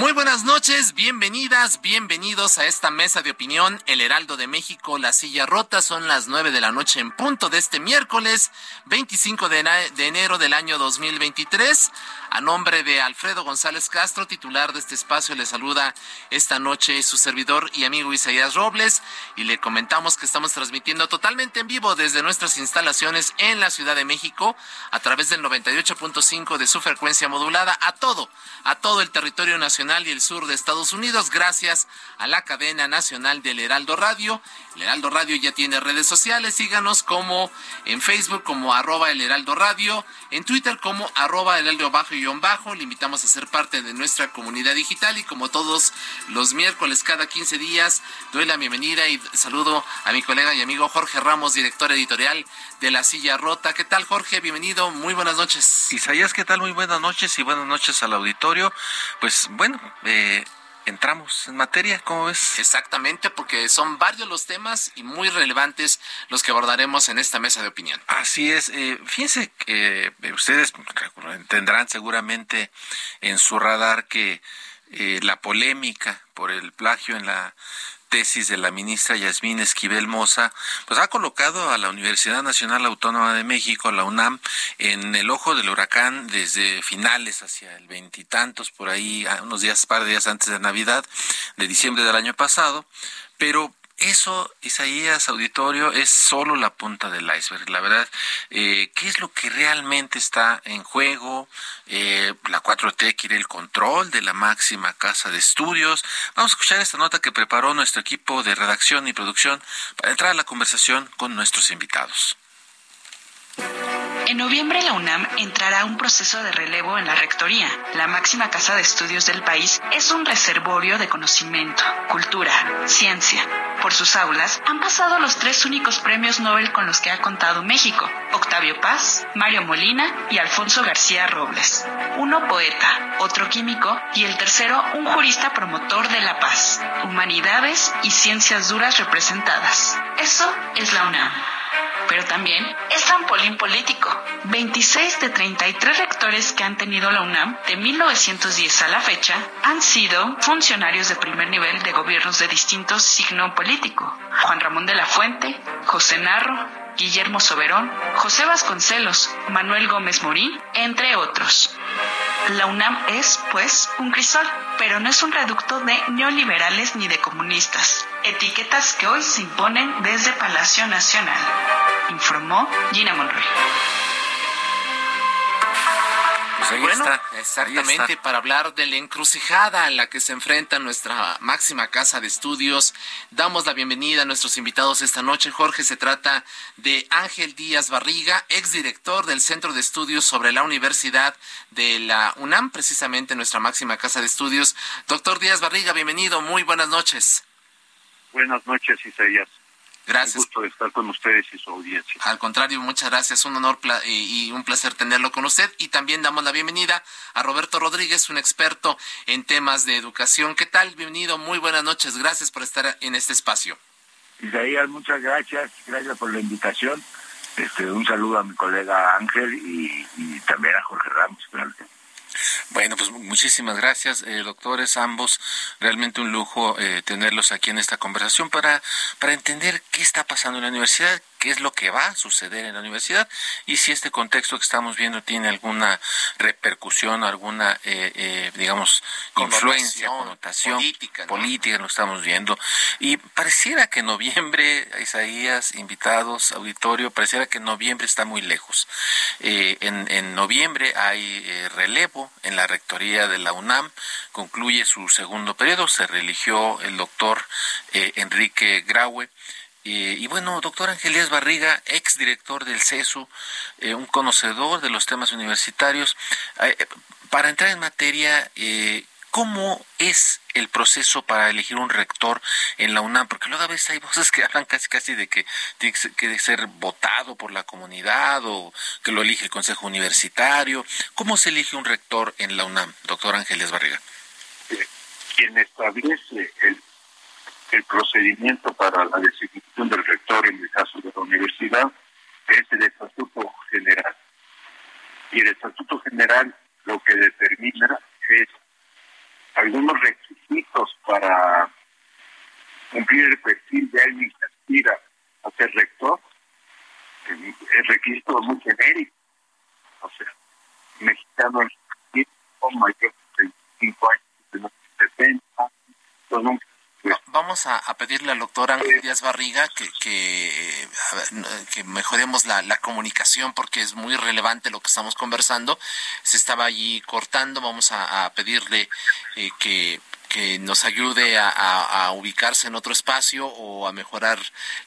Muy buenas noches, bienvenidas, bienvenidos a esta mesa de opinión, El Heraldo de México, La Silla Rota, son las nueve de la noche en punto de este miércoles 25 de, enero del año 2023. A nombre de Alfredo González Castro, titular de este espacio, le saluda esta noche su servidor y amigo Isaías Robles y le comentamos que estamos transmitiendo totalmente en vivo desde nuestras instalaciones en la Ciudad de México a través del 98.5 de su frecuencia modulada a todo, a todo el territorio nacional y el sur de Estados Unidos gracias a la cadena nacional del Heraldo Radio. El Heraldo Radio ya tiene redes sociales, síganos como en Facebook como arroba el Heraldo Radio, en Twitter como arroba el Heraldo Bajo bajo. Le invitamos a ser parte de nuestra comunidad digital y como todos los miércoles cada 15 días doy la bienvenida y saludo a mi colega y amigo Jorge Ramos, director editorial de La Silla Rota. ¿Qué tal Jorge? Bienvenido, muy buenas noches. Isaías, ¿qué tal? Muy buenas noches y buenas noches al auditorio. Pues bueno, eh, entramos en materia, ¿cómo ves? Exactamente, porque son varios los temas y muy relevantes los que abordaremos en esta mesa de opinión. Así es, eh, fíjense que eh, ustedes tendrán seguramente en su radar que eh, la polémica por el plagio en la tesis de la ministra Yasmín Esquivel Moza, pues ha colocado a la Universidad Nacional Autónoma de México, la UNAM, en el ojo del huracán desde finales hacia el veintitantos, por ahí, unos días, par de días antes de Navidad, de diciembre del año pasado, pero eso, Isaías Auditorio, es solo la punta del iceberg. La verdad, eh, ¿qué es lo que realmente está en juego? Eh, la 4T quiere el control de la máxima casa de estudios. Vamos a escuchar esta nota que preparó nuestro equipo de redacción y producción para entrar a la conversación con nuestros invitados. En noviembre la UNAM entrará a un proceso de relevo en la Rectoría. La máxima casa de estudios del país es un reservorio de conocimiento, cultura, ciencia. Por sus aulas han pasado los tres únicos premios Nobel con los que ha contado México, Octavio Paz, Mario Molina y Alfonso García Robles. Uno poeta, otro químico y el tercero un jurista promotor de la paz, humanidades y ciencias duras representadas. Eso es la UNAM pero también es trampolín político. 26 de 33 rectores que han tenido la UNAM de 1910 a la fecha han sido funcionarios de primer nivel de gobiernos de distinto signo político. Juan Ramón de la Fuente, José Narro, Guillermo Soberón, José Vasconcelos, Manuel Gómez Morín, entre otros. La UNAM es, pues, un crisol, pero no es un reducto de neoliberales ni de comunistas, etiquetas que hoy se imponen desde Palacio Nacional, informó Gina Monroy. Pues bueno, exactamente, para hablar de la encrucijada en la que se enfrenta nuestra máxima casa de estudios, damos la bienvenida a nuestros invitados esta noche. Jorge, se trata de Ángel Díaz Barriga, exdirector del Centro de Estudios sobre la Universidad de la UNAM, precisamente nuestra máxima casa de estudios. Doctor Díaz Barriga, bienvenido, muy buenas noches. Buenas noches, Isaías. Gracias. Un gusto de estar con ustedes y su audiencia. Al contrario, muchas gracias. Un honor y un placer tenerlo con usted. Y también damos la bienvenida a Roberto Rodríguez, un experto en temas de educación. ¿Qué tal? Bienvenido. Muy buenas noches. Gracias por estar en este espacio. Isaías, muchas gracias. Gracias por la invitación. Este, un saludo a mi colega Ángel y, y también a Jorge Ramos. Gracias. Bueno, pues muchísimas gracias, eh, doctores, ambos. Realmente un lujo eh, tenerlos aquí en esta conversación para, para entender qué está pasando en la universidad, qué es lo que va a suceder en la universidad y si este contexto que estamos viendo tiene alguna repercusión, alguna, eh, eh, digamos, influencia, connotación política, política, lo estamos viendo. Y pareciera que noviembre, Isaías, invitados, auditorio, pareciera que noviembre está muy lejos. Eh, en, en noviembre hay relevo en la rectoría de la UNAM, concluye su segundo periodo, se religió el doctor Enrique Graue y bueno, doctor Angelías Barriga, ex director del CESU, eh, un conocedor de los temas universitarios, eh, para entrar en materia, eh, ¿cómo es el proceso para elegir un rector en la UNAM? Porque luego a veces hay voces que hablan casi casi de que tiene que ser votado por la comunidad o que lo elige el Consejo Universitario. ¿Cómo se elige un rector en la UNAM, doctor Ángeles Barriga? Quien establece el el procedimiento para la designación del rector en el caso de la universidad es el Estatuto General. Y el Estatuto General lo que determina es algunos requisitos para cumplir el perfil de alguien que aspira a ser rector. El requisito muy genérico. O sea, mexicano con mayor de 35 años, de 70, con un Vamos a, pedirle al doctor Ángel Díaz Barriga que, que, que mejoremos la, la, comunicación porque es muy relevante lo que estamos conversando. Se estaba allí cortando. Vamos a, pedirle eh, que que nos ayude a, ubicarse en otro espacio o a mejorar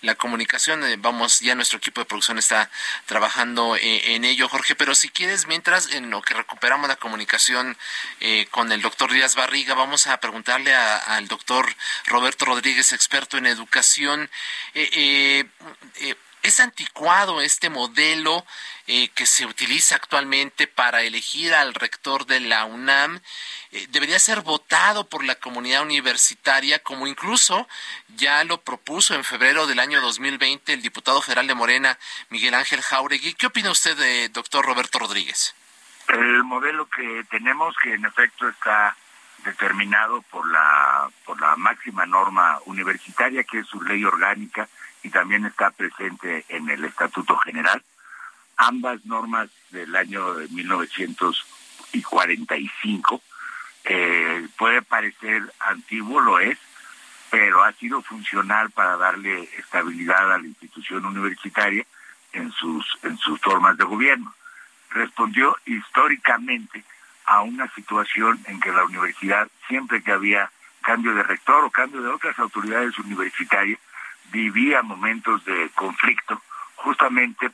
la comunicación. Eh, vamos, ya nuestro equipo de producción está trabajando eh, en ello, Jorge, pero si quieres, mientras en lo que recuperamos la comunicación eh, con el doctor Díaz Barriga, vamos a preguntarle al doctor Roberto Rodríguez, experto en educación. ¿Es anticuado este modelo que se utiliza actualmente para elegir al rector de la UNAM? Eh, debería ser votado por la comunidad universitaria, como incluso ya lo propuso en febrero del año 2020 el diputado federal de Morena, Miguel Ángel Jauregui. ¿Qué opina usted, de doctor Roberto Rodríguez? El modelo que tenemos, que en efecto está determinado por la por la máxima norma universitaria, que es su ley orgánica y también está presente en el Estatuto General. Ambas normas del año de 1945 eh, puede parecer antiguo, lo es, pero ha sido funcional para darle estabilidad a la institución universitaria en sus, en sus formas de gobierno. Respondió históricamente a una situación en que la universidad, siempre que había cambio de rector o cambio de otras autoridades universitarias, vivía momentos de conflicto justamente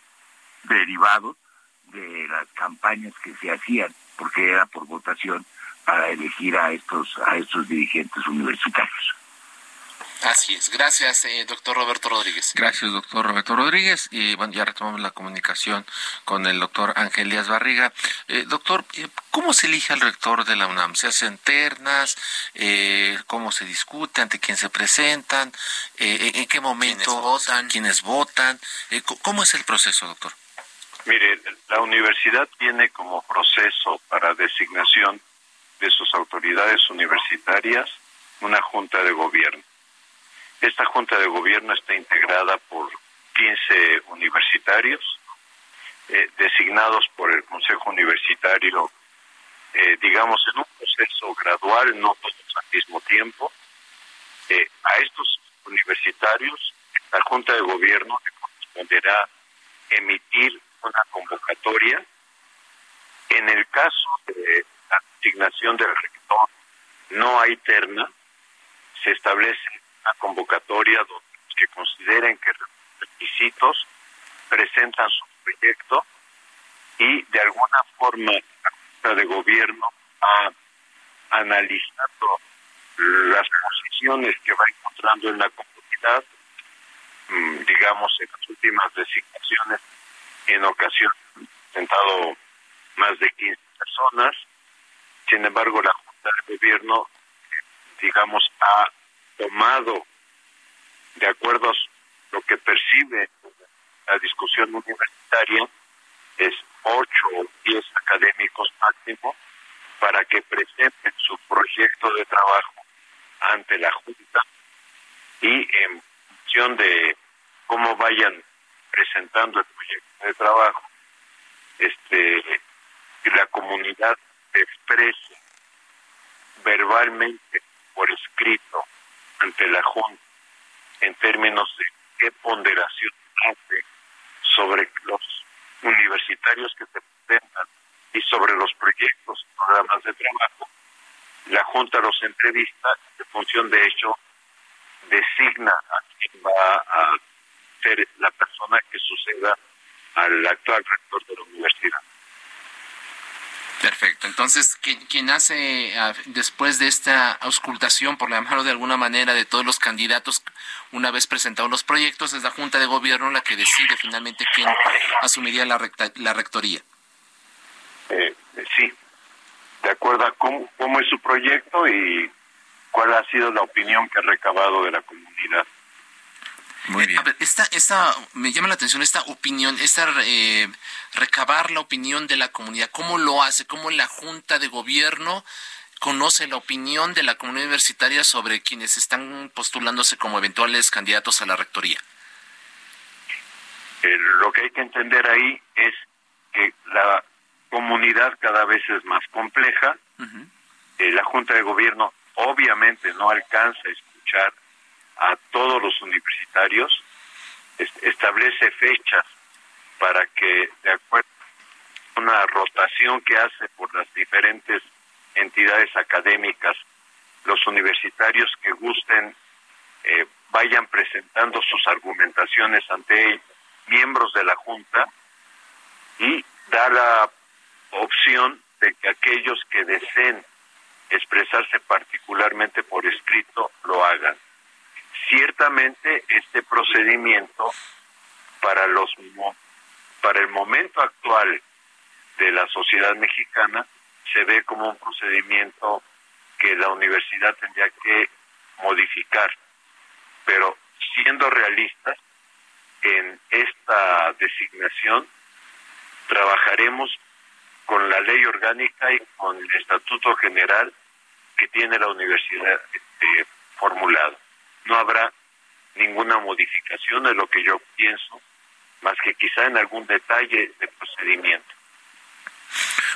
derivados de las campañas que se hacían, porque era por votación para elegir a estos a estos dirigentes universitarios. Así es. Gracias, eh, doctor Roberto Rodríguez. Gracias, doctor Roberto Rodríguez. Y bueno, ya retomamos la comunicación con el doctor Ángel Díaz Barriga. Eh, doctor, eh, ¿cómo se elige al rector de la UNAM? ¿Se hacen ternas? ¿Cómo se discute? ¿Ante quién se presentan? ¿En qué momento? ¿Quiénes votan? ¿Quiénes votan? ¿Cómo es el proceso, doctor? Mire, la universidad tiene como proceso para designación de sus autoridades universitarias una junta de gobierno. Esta junta de gobierno está integrada por 15 universitarios eh, designados por el Consejo Universitario, eh, digamos, en un proceso gradual, no todos al mismo tiempo. Eh, a estos universitarios, la Junta de Gobierno le corresponderá emitir una convocatoria. En el caso de la designación del rector no hay terna, se establece una convocatoria donde los que consideren que requisitos presentan su proyecto y de alguna forma la Junta de Gobierno ha analizado las posiciones que va encontrando en la comunidad, mm, digamos, en las últimas designaciones, en ocasión presentado más de 15 personas, sin embargo, la Junta de Gobierno, digamos, ha tomado, de acuerdo a lo que percibe la discusión universitaria, es ocho o diez académicos máximo para que presenten su proyecto de trabajo ante la Junta y en función de cómo vayan presentando el proyecto de trabajo, este, la comunidad exprese verbalmente por escrito ante la Junta en términos de qué ponderación hace sobre los universitarios que se presentan y sobre los proyectos, programas de trabajo, la Junta los entrevista en función de hecho designa a quien va a ser la persona que suceda al actual rector de la universidad. Perfecto. Entonces, quien, hace después de esta auscultación, por la mano de alguna manera, de todos los candidatos, una vez presentados los proyectos, es la Junta de Gobierno la que decide finalmente quién asumiría la, la rectoría. Eh, sí, de acuerdo a cómo, cómo es su proyecto y cuál ha sido la opinión que ha recabado de la comunidad. Muy bien. A ver, esta, esta, me llama la atención esta opinión, esta eh, recabar la opinión de la comunidad. ¿Cómo lo hace? ¿Cómo la Junta de Gobierno conoce la opinión de la comunidad universitaria sobre quienes están postulándose como eventuales candidatos a la rectoría? Eh, lo que hay que entender ahí es que la comunidad cada vez es más compleja. Eh, la Junta de Gobierno obviamente no alcanza a escuchar a todos los universitarios, establece fechas para que, de acuerdo a una rotación que hace por las diferentes entidades académicas, los universitarios que gusten eh, vayan presentando sus argumentaciones ante miembros de la Junta y da la opción de que aquellos que deseen expresarse particularmente por escrito lo hagan. Ciertamente este procedimiento para los para el momento actual de la sociedad mexicana se ve como un procedimiento que la universidad tendría que modificar. Pero siendo realistas, en esta designación trabajaremos con la ley orgánica y con el estatuto general que tiene la universidad este, formulado. No habrá ninguna modificación de lo que yo pienso más que quizá en algún detalle de procedimiento.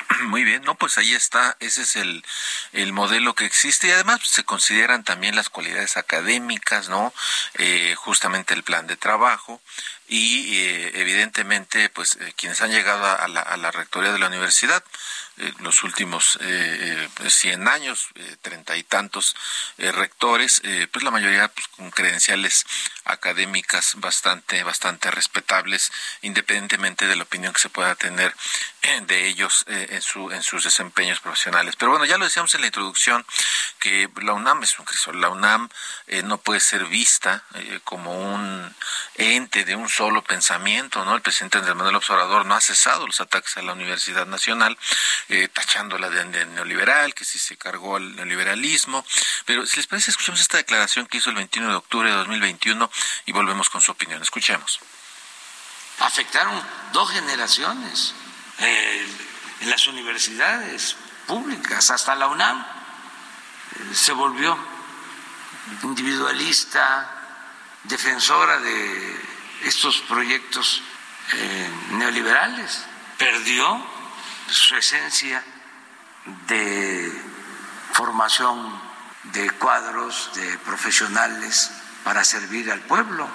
Muy bien, no, pues ahí está, ese es el, el modelo que existe y además pues, se consideran también las cualidades académicas, ¿no? Eh, justamente el plan de trabajo y eh, evidentemente pues eh, quienes han llegado a la, a la rectoría de la universidad eh, los últimos eh, 100 años, treinta y tantos rectores, pues la mayoría pues, con credenciales académicas bastante, bastante respetables, independientemente de la opinión que se pueda tener de ellos en, su, en sus desempeños profesionales. Pero bueno, ya lo decíamos en la introducción, que la UNAM es un crisol. La UNAM no puede ser vista como un ente de un solo pensamiento, ¿no? El presidente Andrés Manuel Observador no ha cesado los ataques a la Universidad Nacional, eh, tachándola de, neoliberal, que sí se cargó al neoliberalismo. Pero si les parece, escuchemos esta declaración que hizo el 21 de octubre de 2021 y volvemos con su opinión. Escuchemos. Afectaron dos generaciones eh, en las universidades públicas, hasta la UNAM eh, se volvió individualista, defensora de estos proyectos neoliberales. Perdió su esencia de formación de cuadros, de profesionales para servir al pueblo.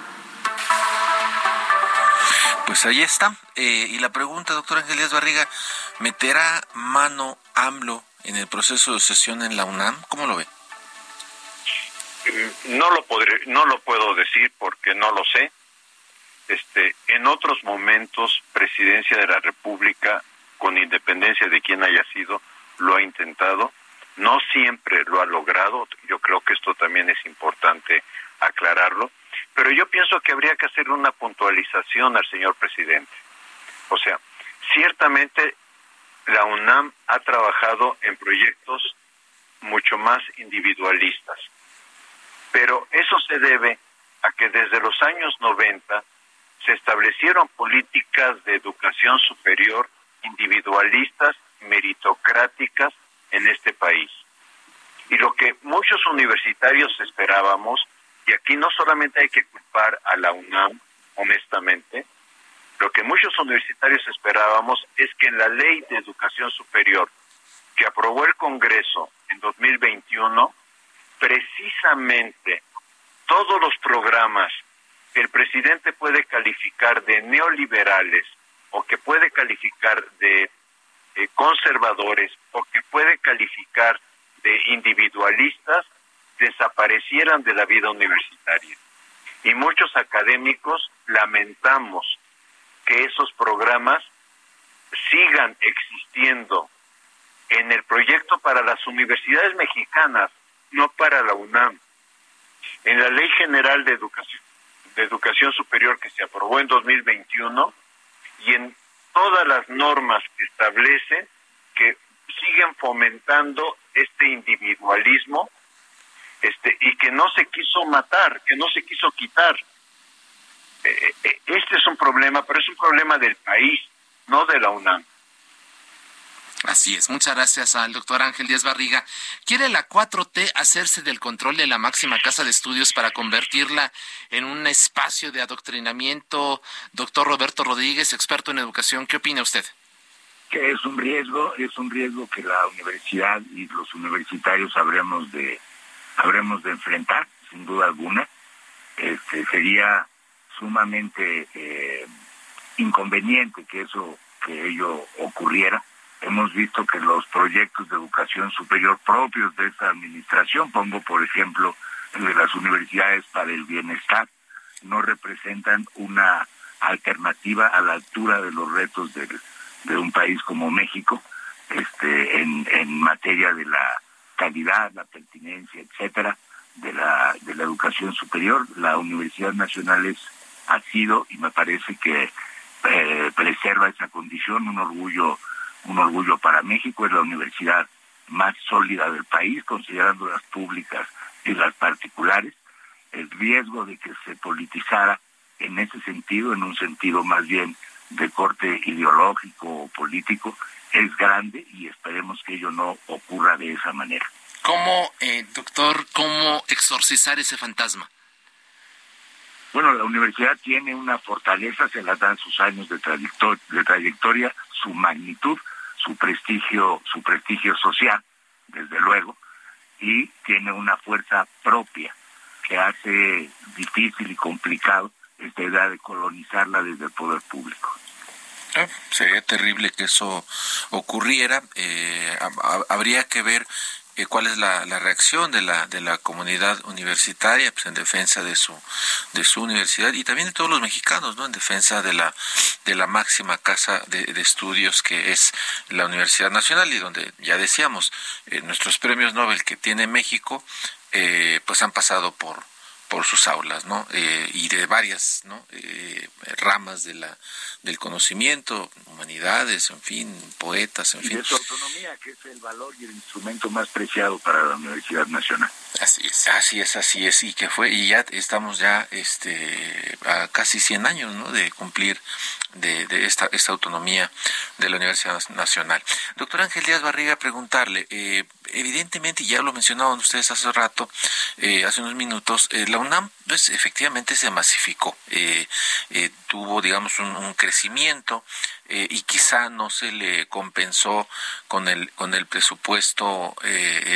Pues ahí está. Eh, y la pregunta, doctor Ángeles Barriga, ¿meterá mano AMLO en el proceso de sesión en la UNAM? ¿Cómo lo ve? No lo, podré, no lo puedo decir porque no lo sé. Este, en otros momentos, Presidencia de la República, con independencia de quién haya sido, lo ha intentado. No siempre lo ha logrado. Yo creo que esto también es importante aclararlo. Pero yo pienso que habría que hacer una puntualización al señor presidente. O sea, ciertamente la UNAM ha trabajado en proyectos mucho más individualistas pero eso se debe a que desde los años 90 se establecieron políticas de educación superior individualistas, meritocráticas en este país. Y lo que muchos universitarios esperábamos, y aquí no solamente hay que culpar a la UNAM, honestamente, Lo que muchos universitarios esperábamos es que en la ley de educación superior que aprobó el Congreso en 2021, precisamente todos los programas que el presidente puede calificar de neoliberales o que puede calificar de eh, conservadores o que puede calificar de individualistas desaparecieran de la vida universitaria. Y muchos académicos lamentamos que esos programas sigan existiendo en el proyecto para las universidades mexicanas, no para la UNAM. En la Ley General de Educación, de Educación Superior que se aprobó en 2021 y en todas las normas que establecen que siguen fomentando este individualismo este y que no se quiso matar, que no se quiso quitar. Eh, eh, este es un problema, pero es un problema del país, no de la UNAM. Así es. Muchas gracias al doctor Ángel Díaz Barriga. ¿Quiere la 4T hacerse del control de la máxima casa de estudios para convertirla en un espacio de adoctrinamiento? Doctor Roberto Rodríguez, experto en educación, ¿qué opina usted? Que es un riesgo, es un riesgo que la universidad y los universitarios habremos de, habremos de enfrentar, sin duda alguna. Este, sería sumamente eh, inconveniente que eso, que ello ocurriera Hemos visto que los proyectos de educación superior propios de esta administración, pongo por ejemplo el de las universidades para el bienestar, no representan una alternativa a la altura de los retos de, de un país como México este, en, materia de la calidad, la pertinencia, etcétera, de la, de la educación superior. La Universidad Nacional es, ha sido y me parece que eh, preserva esa condición, un orgullo un orgullo para México, es la universidad más sólida del país, considerando las públicas y las particulares. El riesgo de que se politizara en ese sentido, en un sentido más bien de corte ideológico o político, es grande y esperemos que ello no ocurra de esa manera. ¿Cómo, eh, doctor, cómo exorcizar ese fantasma? Bueno, la universidad tiene una fortaleza, se la dan sus años de, de trayectoria, su magnitud, su prestigio, su prestigio social, desde luego, y tiene una fuerza propia que hace difícil y complicado esta idea de colonizarla desde el poder público. Ah, sería terrible que eso ocurriera. Eh, habría que ver eh, cuál es la, reacción de la, de la comunidad universitaria pues, en defensa de su, de su universidad y también de todos los mexicanos, ¿no? En defensa de la, de la máxima casa de, estudios que es la Universidad Nacional y donde ya decíamos, eh, nuestros premios Nobel que tiene México, eh, pues han pasado por, por sus aulas, ¿no? Eh, y de varias, ¿no? Eh, ramas de la del conocimiento, humanidades, en fin, poetas, en y fin. De su autonomía, que es el valor y el instrumento más preciado para la Universidad Nacional. Así es, así es, así es, y que fue, y ya estamos ya, este, a casi 100 años, ¿no? De cumplir de, de esta, esta autonomía de la Universidad Nacional. Doctor Ángel Díaz Barriga, preguntarle, eh, evidentemente, ya lo mencionaban ustedes hace rato, eh, hace unos minutos, eh, la UNAM pues, efectivamente se masificó, eh, tuvo, digamos, un, crecimiento y quizá no se le compensó con el, con el presupuesto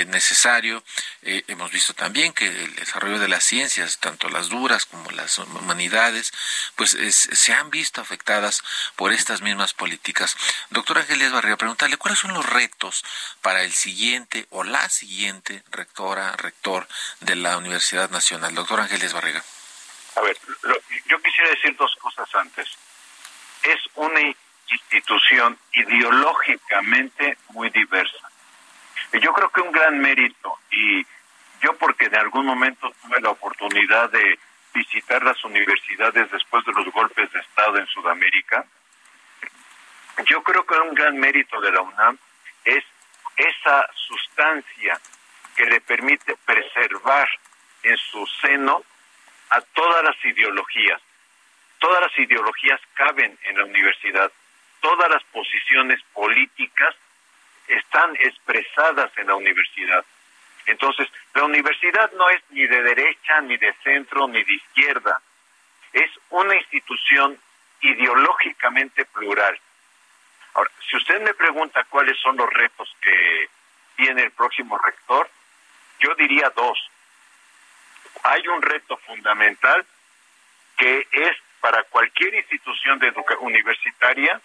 necesario. hemos visto también que el desarrollo de las ciencias, tanto las duras como las humanidades, pues se han visto afectadas por estas mismas políticas. Doctor Ángeles Barriga, preguntarle cuáles son los retos para el siguiente o la siguiente rectora, rector de la Universidad Nacional. Doctor Ángeles Barriga. A ver, yo quisiera decir dos cosas antes. Es una institución ideológicamente muy diversa. Yo creo que un gran mérito, y yo porque de algún momento tuve la oportunidad de visitar las universidades después de los golpes de Estado en Sudamérica, yo creo que un gran mérito de la UNAM es esa sustancia que le permite preservar en su seno a todas las ideologías. Todas las ideologías caben en la universidad, todas las posiciones políticas están expresadas en la universidad. Entonces, la universidad no es ni de derecha, ni de centro, ni de izquierda. Es una institución ideológicamente plural. Ahora, si usted me pregunta cuáles son los retos que tiene el próximo rector, yo diría dos. Hay un reto fundamental que es para cualquier institución de universitaria,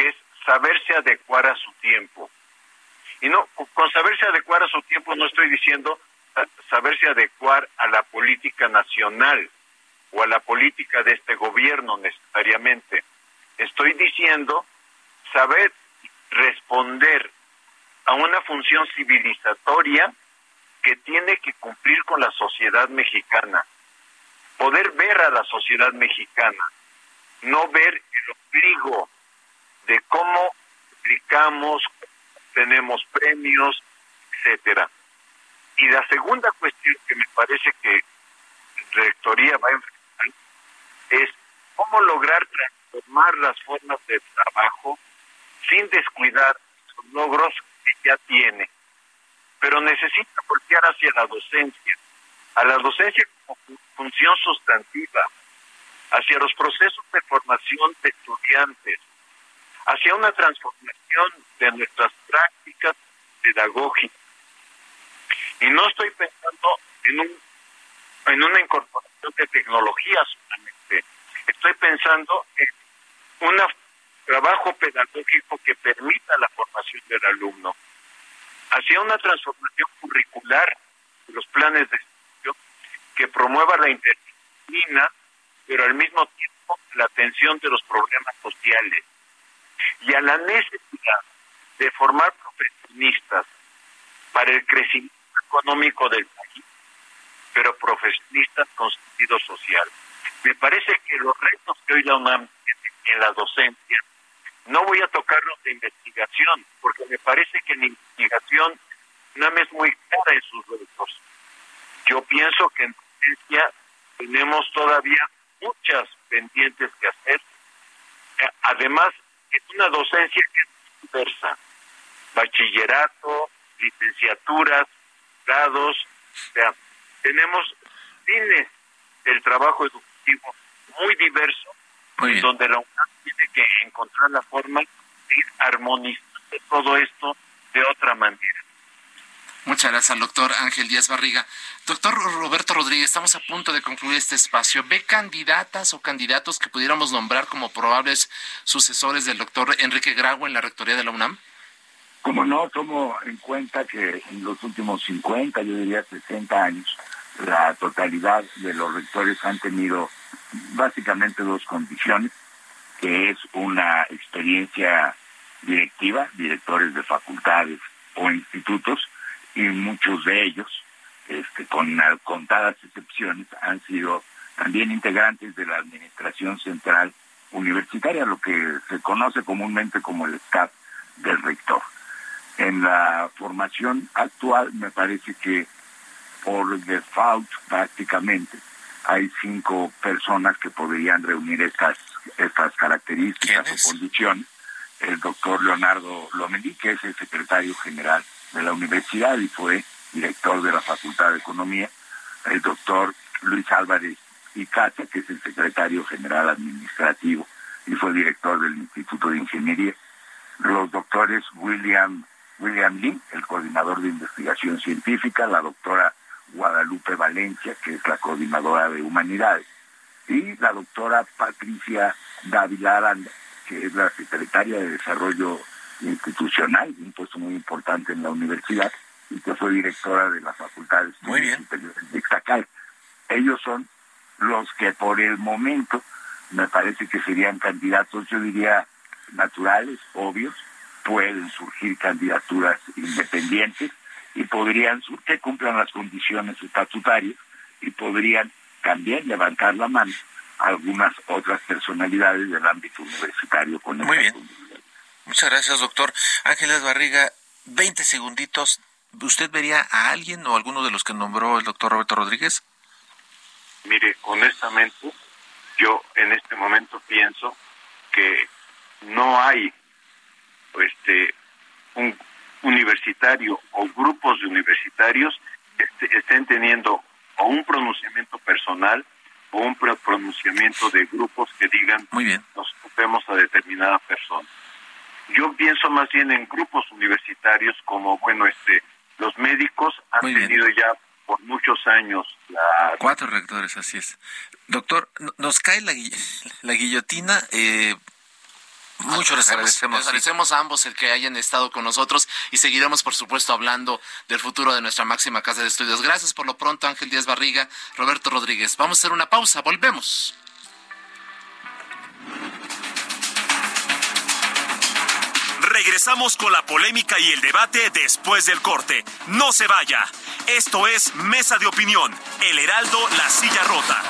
que es saberse adecuar a su tiempo. Y no, con saberse adecuar a su tiempo no estoy diciendo saberse adecuar a la política nacional o a la política de este gobierno necesariamente. Estoy diciendo saber responder a una función civilizatoria que tiene que cumplir con la sociedad mexicana. Poder ver a la sociedad mexicana, no ver el ombligo de cómo aplicamos, tenemos premios, etcétera. Y la segunda cuestión que me parece que la Rectoría va a enfrentar es cómo lograr transformar las formas de trabajo sin descuidar los logros que ya tiene. Pero necesita voltear hacia la docencia, a la docencia como función sustantiva, hacia los procesos de formación de estudiantes, hacia una transformación de nuestras prácticas pedagógicas. Y no estoy pensando en un en una incorporación de tecnologías solamente. Estoy pensando en un trabajo pedagógico que permita la formación del alumno, hacia una transformación curricular de los planes de estudio que promueva la interdisciplina, pero al mismo tiempo la atención de los problemas sociales y a la necesidad de formar profesionistas para el crecimiento económico del país, pero profesionistas con sentido social. Me parece que los retos que hoy la UNAM tiene en la docencia, no voy a tocarlos de investigación, porque me parece que en investigación UNAM es muy clara en sus retos. Yo pienso que en docencia tenemos todavía muchas pendientes que hacer. Además, es una docencia que es diversa. Bachillerato, licenciaturas, grados, o sea, tenemos fines del trabajo educativo muy diverso, donde la UNAM tiene que encontrar la forma de ir armonizando todo esto de otra manera. Muchas gracias doctor Ángel Díaz Barriga. Doctor Roberto Rodríguez, estamos a punto de concluir este espacio. ¿Ve candidatas o candidatos que pudiéramos nombrar como probables sucesores del doctor Enrique Grau en la rectoría de la UNAM? Como no, tomo en cuenta que en los últimos 50, yo diría 60 años, la totalidad de los rectores han tenido básicamente dos condiciones, que es una experiencia directiva, directores de facultades o institutos, y muchos de ellos, este, con contadas excepciones, han sido también integrantes de la Administración Central Universitaria, lo que se conoce comúnmente como el staff del rector. En la formación actual me parece que por default prácticamente hay cinco personas que podrían reunir estas, estas características o condiciones. El doctor Leonardo Lomelí, que es el secretario general de la universidad y fue director de la Facultad de Economía. El doctor Luis Álvarez Icata, que es el secretario general administrativo y fue director del Instituto de Ingeniería. Los doctores William William Lee, el coordinador de investigación científica, la doctora Guadalupe Valencia, que es la coordinadora de humanidades, y la doctora Patricia Dávila Aranda, que es la secretaria de Desarrollo Institucional, un puesto muy importante en la universidad, y que fue directora de la Facultad de Estudios Superiores de Ixtacal. Ellos son los que por el momento me parece que serían candidatos, yo diría, naturales, obvios, pueden surgir candidaturas independientes y podrían que cumplan las condiciones estatutarias y podrían también levantar la mano algunas otras personalidades del ámbito universitario con Muy bien. Muchas gracias, doctor. Ángeles Barriga, 20 segunditos. ¿Usted vería a alguien o alguno de los que nombró el doctor Roberto Rodríguez? Mire, honestamente, yo en este momento pienso que no hay este un universitario o grupos de universitarios estén teniendo o un pronunciamiento personal o un pronunciamiento de grupos que digan Muy bien. nos ocupemos a determinada persona. Yo pienso más bien en grupos universitarios como, bueno, este, los médicos han Muy bien. tenido ya por muchos años la Cuatro rectores, así es. Doctor, no- nos cae la, la guillotina. Eh, mucho les agradecemos. Les sí. agradecemos a ambos el que hayan estado con nosotros y seguiremos, por supuesto, hablando del futuro de nuestra máxima casa de estudios. Gracias por lo pronto, Ángel Díaz Barriga, Roberto Rodríguez. Vamos a hacer una pausa, volvemos. Regresamos con la polémica y el debate después del corte. No se vaya. Esto es Mesa de Opinión, El Heraldo, La Silla Rota.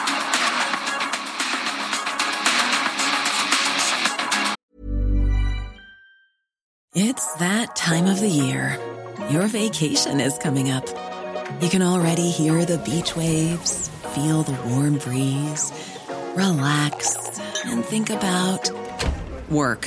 It's that time of the year. Your vacation is coming up. You can already hear the beach waves, feel the warm breeze, relax, and think about work.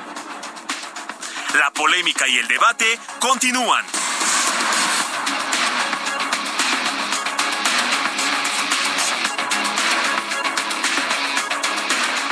La polémica y el debate continúan.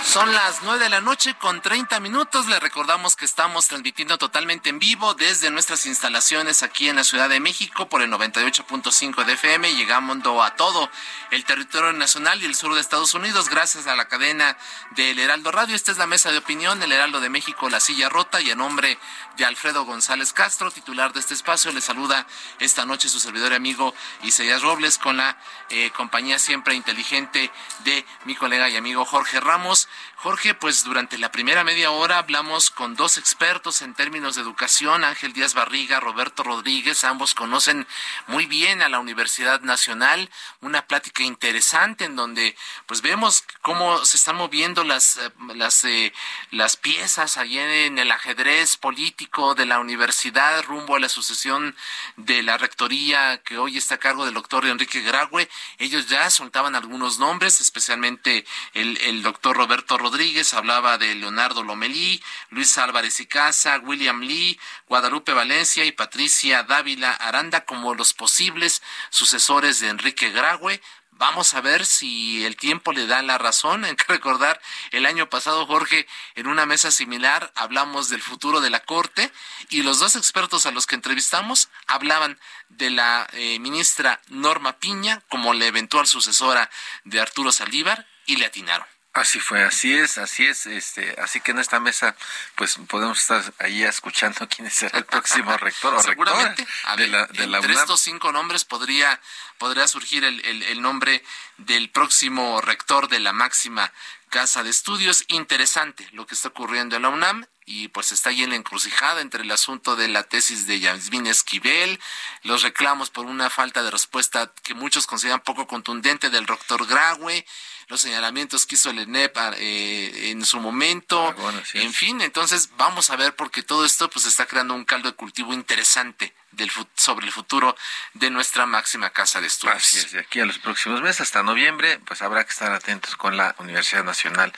Son las nueve de la noche con 30 minutos. Le recordamos que estamos transmitiendo totalmente en vivo desde nuestras instalaciones aquí en la Ciudad de México por el 98.5 de FM, llegando a todo el territorio nacional y el sur de Estados Unidos gracias a la cadena del Heraldo Radio. Esta es la mesa de opinión, el Heraldo de México, La Silla Rota y a nombre de Alfredo González Castro, titular de este espacio, le saluda esta noche su servidor y amigo Isaías Robles con la eh, compañía siempre inteligente de mi colega y amigo Jorge Ramos. Jorge, pues durante la primera media hora hablamos con dos expertos en términos de educación, Ángel Díaz Barriga, Roberto Rodríguez, ambos conocen muy bien a la Universidad Nacional, una plática interesante en donde pues vemos cómo se están moviendo las, eh, las, eh, las piezas allí en el ajedrez político de la universidad rumbo a la sucesión de la rectoría que hoy está a cargo del doctor Enrique Graue. Ellos ya soltaban algunos nombres, especialmente el, el doctor Roberto Rodríguez hablaba de Leonardo Lomelí, Luis Álvarez y Casa, William Lee, Guadalupe Valencia y Patricia Dávila Aranda como los posibles sucesores de Enrique Graue. Vamos a ver si el tiempo le da la razón. Hay que recordar, el año pasado, Jorge, en una mesa similar hablamos del futuro de la Corte y los dos expertos a los que entrevistamos hablaban de la eh, ministra Norma Piña como la eventual sucesora de Arturo Saldívar y le atinaron. Así fue, así es, así es, este, así que en esta mesa, pues podemos estar ahí escuchando quién será el próximo rector o rectora Seguramente, de la, de la entre UNAM. estos cinco nombres podría, podría surgir el, el- el nombre del próximo rector de la máxima casa de estudios. Interesante lo que está ocurriendo en la UNAM y pues está ahí en la encrucijada entre el asunto de la tesis de Yasmín Esquivel, los reclamos por una falta de respuesta que muchos consideran poco contundente del doctor Graue, los señalamientos que hizo el ENEP eh, en su momento, Ah, bueno, en fin, entonces vamos a ver porque todo esto pues está creando un caldo de cultivo interesante del sobre el futuro de nuestra máxima casa de estudios. Así es, de aquí a los próximos meses, hasta noviembre, pues habrá que estar atentos con la Universidad Nacional,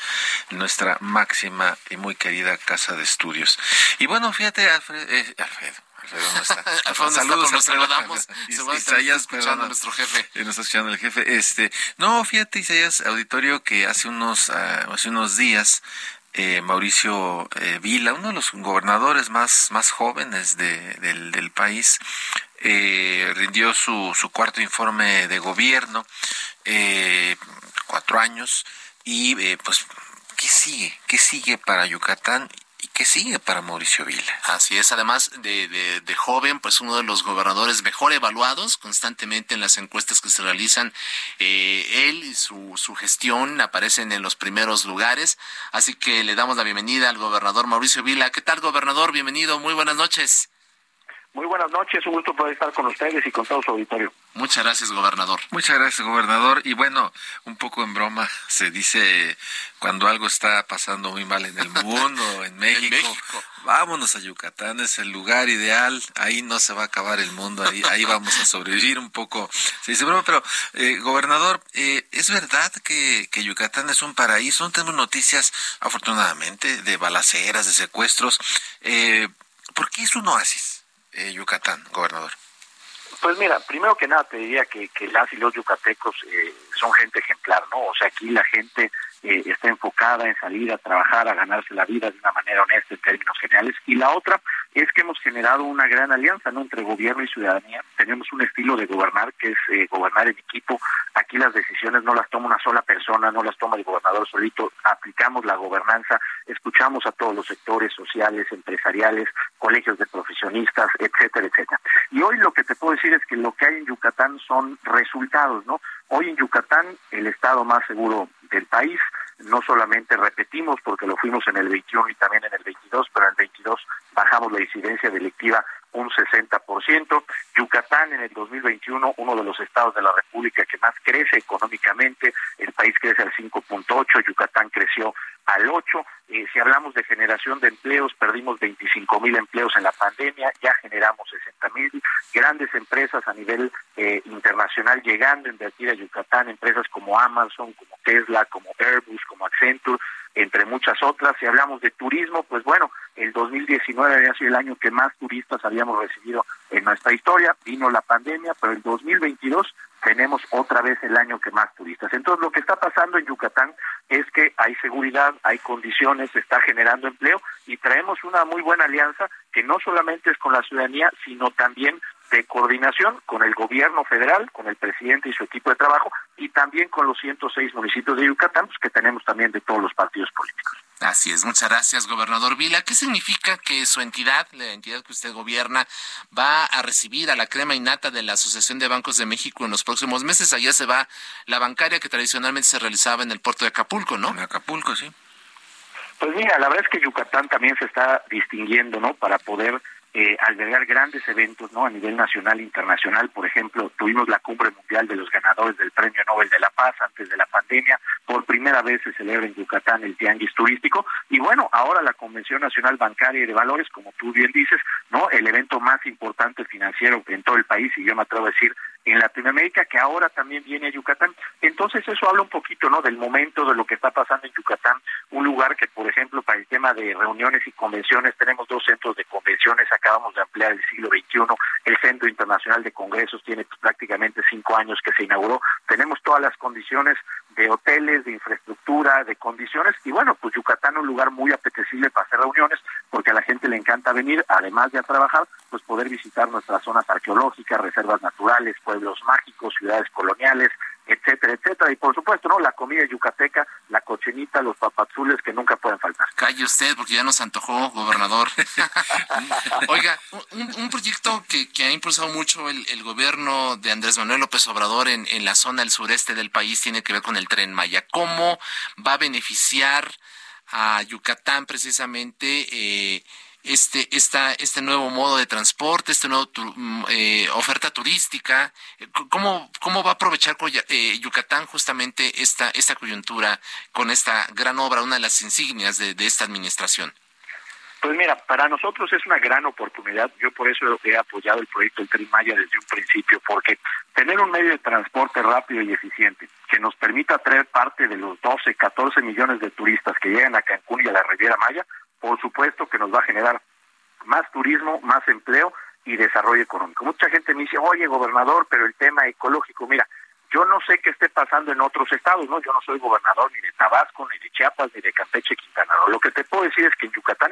nuestra máxima y muy querida casa de estudios. Y bueno, fíjate, Alfredo, eh, Alfredo, Alfredo no está. Alfredo Saludos, nos saludamos. Isaías, perdona. nuestro jefe. Eh, nos está escuchando el jefe. Este, no, fíjate, Isaías, auditorio, que hace unos, ah, hace unos días, eh, Mauricio eh, Vila, uno de los gobernadores más, más jóvenes de- del, del país, eh, rindió su, su cuarto informe de gobierno, eh, cuatro años, y pues, ¿qué sigue? ¿Qué sigue para Yucatán? ¿Y qué sigue para Mauricio Vila? Así es, además de, de, de joven, pues uno de los gobernadores mejor evaluados constantemente en las encuestas que se realizan. Eh, él y su, su gestión aparecen en los primeros lugares. Así que le damos la bienvenida al gobernador Mauricio Vila. ¿Qué tal, gobernador? Bienvenido, muy buenas noches. Muy buenas noches, un gusto poder estar con ustedes y con todo su auditorio. Muchas gracias, gobernador. Muchas gracias, gobernador. Y bueno, un poco en broma, se dice cuando algo está pasando muy mal en el mundo, en México, vámonos a Yucatán, es el lugar ideal, ahí no se va a acabar el mundo, ahí, ahí vamos a sobrevivir un poco. Se dice broma, pero, eh, gobernador, eh, ¿es verdad que, que Yucatán es un paraíso? No tenemos noticias, afortunadamente, de balaceras, de secuestros. Eh, ¿Por qué es un oasis? Eh, Yucatán, gobernador? Pues mira, primero que nada te diría que, que las y los yucatecos eh, son gente ejemplar, ¿no? O sea, aquí la gente eh, está enfocada en salir a trabajar, a ganarse la vida de una manera honesta en términos generales. Y la otra es que hemos generado una gran alianza ¿no? entre gobierno y ciudadanía. Tenemos un estilo de gobernar que es eh, gobernar en equipo. Aquí las decisiones no las toma una sola persona, no las toma el gobernador solito. Aplicamos la gobernanza, escuchamos a todos los sectores sociales, empresariales, colegios de profesionistas, etcétera, etcétera. Y hoy lo que te puedo decir es que lo que hay en Yucatán son resultados, ¿no? Hoy en Yucatán, el estado más seguro del país, no solamente repetimos porque lo fuimos en el 21 y también en el 22, pero en el 22 bajamos la incidencia delictiva un 60%. Yucatán en el 2021, uno de los estados de la República que más crece económicamente, el país crece al 5.8, Yucatán creció al 8. Eh, si hablamos de generación de empleos, perdimos 25 mil empleos en la pandemia, ya generamos 60 mil. Grandes empresas a nivel eh, internacional llegando a invertir a Yucatán, empresas como Amazon, como Tesla, como Airbus, como Accenture, entre muchas otras. Si hablamos de turismo, pues bueno, el 2019 había sido el año que más turistas habíamos recibido en nuestra historia, vino la pandemia, pero el 2022 tenemos otra vez el año que más turistas. Entonces, lo que está pasando en Yucatán es que hay seguridad, hay condiciones, se está generando empleo y traemos una muy buena alianza que no solamente es con la ciudadanía, sino también de coordinación con el gobierno federal, con el presidente y su equipo de trabajo, y también con los 106 municipios de Yucatán, pues, que tenemos también de todos los partidos políticos. Así es, muchas gracias, gobernador Vila. ¿Qué significa que su entidad, la entidad que usted gobierna, va a recibir a la crema innata de la Asociación de Bancos de México en los próximos meses? Allá se va la bancaria que tradicionalmente se realizaba en el puerto de Acapulco, ¿no? En Acapulco, sí. Pues mira, la verdad es que Yucatán también se está distinguiendo, ¿no? Para poder eh, albergar grandes eventos no a nivel nacional e internacional. Por ejemplo, tuvimos la cumbre mundial de los ganadores del Premio Nobel de la Paz antes de la pandemia. Por primera vez se celebra en Yucatán el Tianguis Turístico. Y bueno, ahora la Convención Nacional Bancaria y de Valores, como tú bien dices, no el evento más importante financiero en todo el país, y yo me atrevo a decir en Latinoamérica, que ahora también viene a Yucatán. Entonces eso habla un poquito, ¿no? Del momento de lo que está pasando en Yucatán, un lugar que, por ejemplo, para el tema de reuniones y convenciones, tenemos dos centros de convenciones, acabamos de ampliar el siglo XXI, el Centro Internacional de Congresos tiene prácticamente cinco años que se inauguró, tenemos todas las condiciones de hoteles, de infraestructura, de condiciones, y bueno, pues Yucatán es un lugar muy apetecible para hacer reuniones, porque a la gente le encanta venir, además de a trabajar, pues poder visitar nuestras zonas arqueológicas, reservas naturales, pueblos mágicos, ciudades coloniales, etcétera, etcétera. Y por supuesto, ¿no? La comida yucateca, la cochinita, los papazules que nunca pueden faltar. Calle usted, porque ya nos antojó, gobernador. Oiga, un, un proyecto que, ha impulsado mucho el, el, gobierno de Andrés Manuel López Obrador en, en la zona del sureste del país tiene que ver con el tren Maya. ¿Cómo va a beneficiar a Yucatán precisamente? Eh, este, esta, este nuevo modo de transporte, esta nueva tu, eh, oferta turística? ¿Cómo, ¿Cómo va a aprovechar eh, Yucatán justamente esta, esta coyuntura con esta gran obra, una de las insignias de, de esta administración? Pues mira, para nosotros es una gran oportunidad. Yo por eso he apoyado el proyecto del Tren Maya desde un principio, porque tener un medio de transporte rápido y eficiente que nos permita traer parte de los 12, 14 millones de turistas que llegan a Cancún y a la Riviera Maya, por supuesto que nos va a generar más turismo, más empleo y desarrollo económico. Mucha gente me dice, oye, gobernador, pero el tema ecológico, mira, yo no sé qué esté pasando en otros estados, ¿no? Yo no soy gobernador ni de Tabasco, ni de Chiapas, ni de Campeche, Quintana Roo. Lo que te puedo decir es que en Yucatán,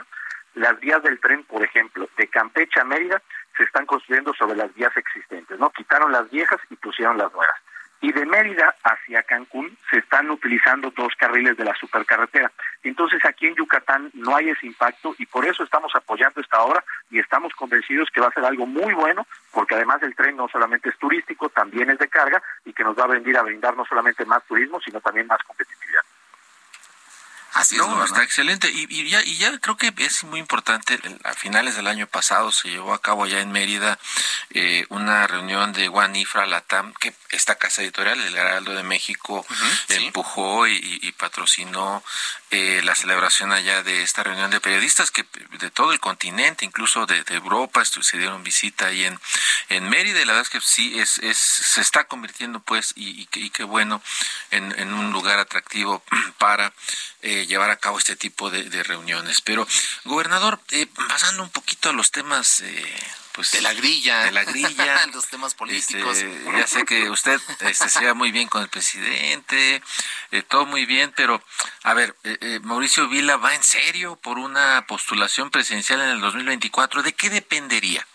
las vías del tren, por ejemplo, de Campeche a Mérida, se están construyendo sobre las vías existentes, ¿no? Quitaron las viejas y pusieron las nuevas y de Mérida hacia Cancún se están utilizando dos carriles de la supercarretera. Entonces aquí en Yucatán no hay ese impacto y por eso estamos apoyando esta obra y estamos convencidos que va a ser algo muy bueno porque además el tren no solamente es turístico, también es de carga y que nos va a venir a brindar no solamente más turismo, sino también más competitividad. Así no, está excelente. Y, ya, y ya creo que es muy importante, a finales del año pasado se llevó a cabo allá en Mérida eh, una reunión de Guanifra Latam, que esta casa editorial, el Heraldo de México, empujó y, patrocinó eh, la celebración allá de esta reunión de periodistas que de todo el continente, incluso de, Europa, se dieron visita ahí en, en Mérida. Y la verdad es que sí, es, es, se está convirtiendo pues, y, y, qué bueno, en, en un lugar atractivo para eh, llevar a cabo este tipo de, reuniones. Pero, gobernador, eh, pasando un poquito a los temas... Eh, pues, de la grilla. De la grilla. los temas políticos. Este, ya sé que usted este, se lleva muy bien con el presidente, eh, todo muy bien, pero, a ver, Mauricio Vila va en serio por una postulación presidencial en el 2024. ¿De qué dependería?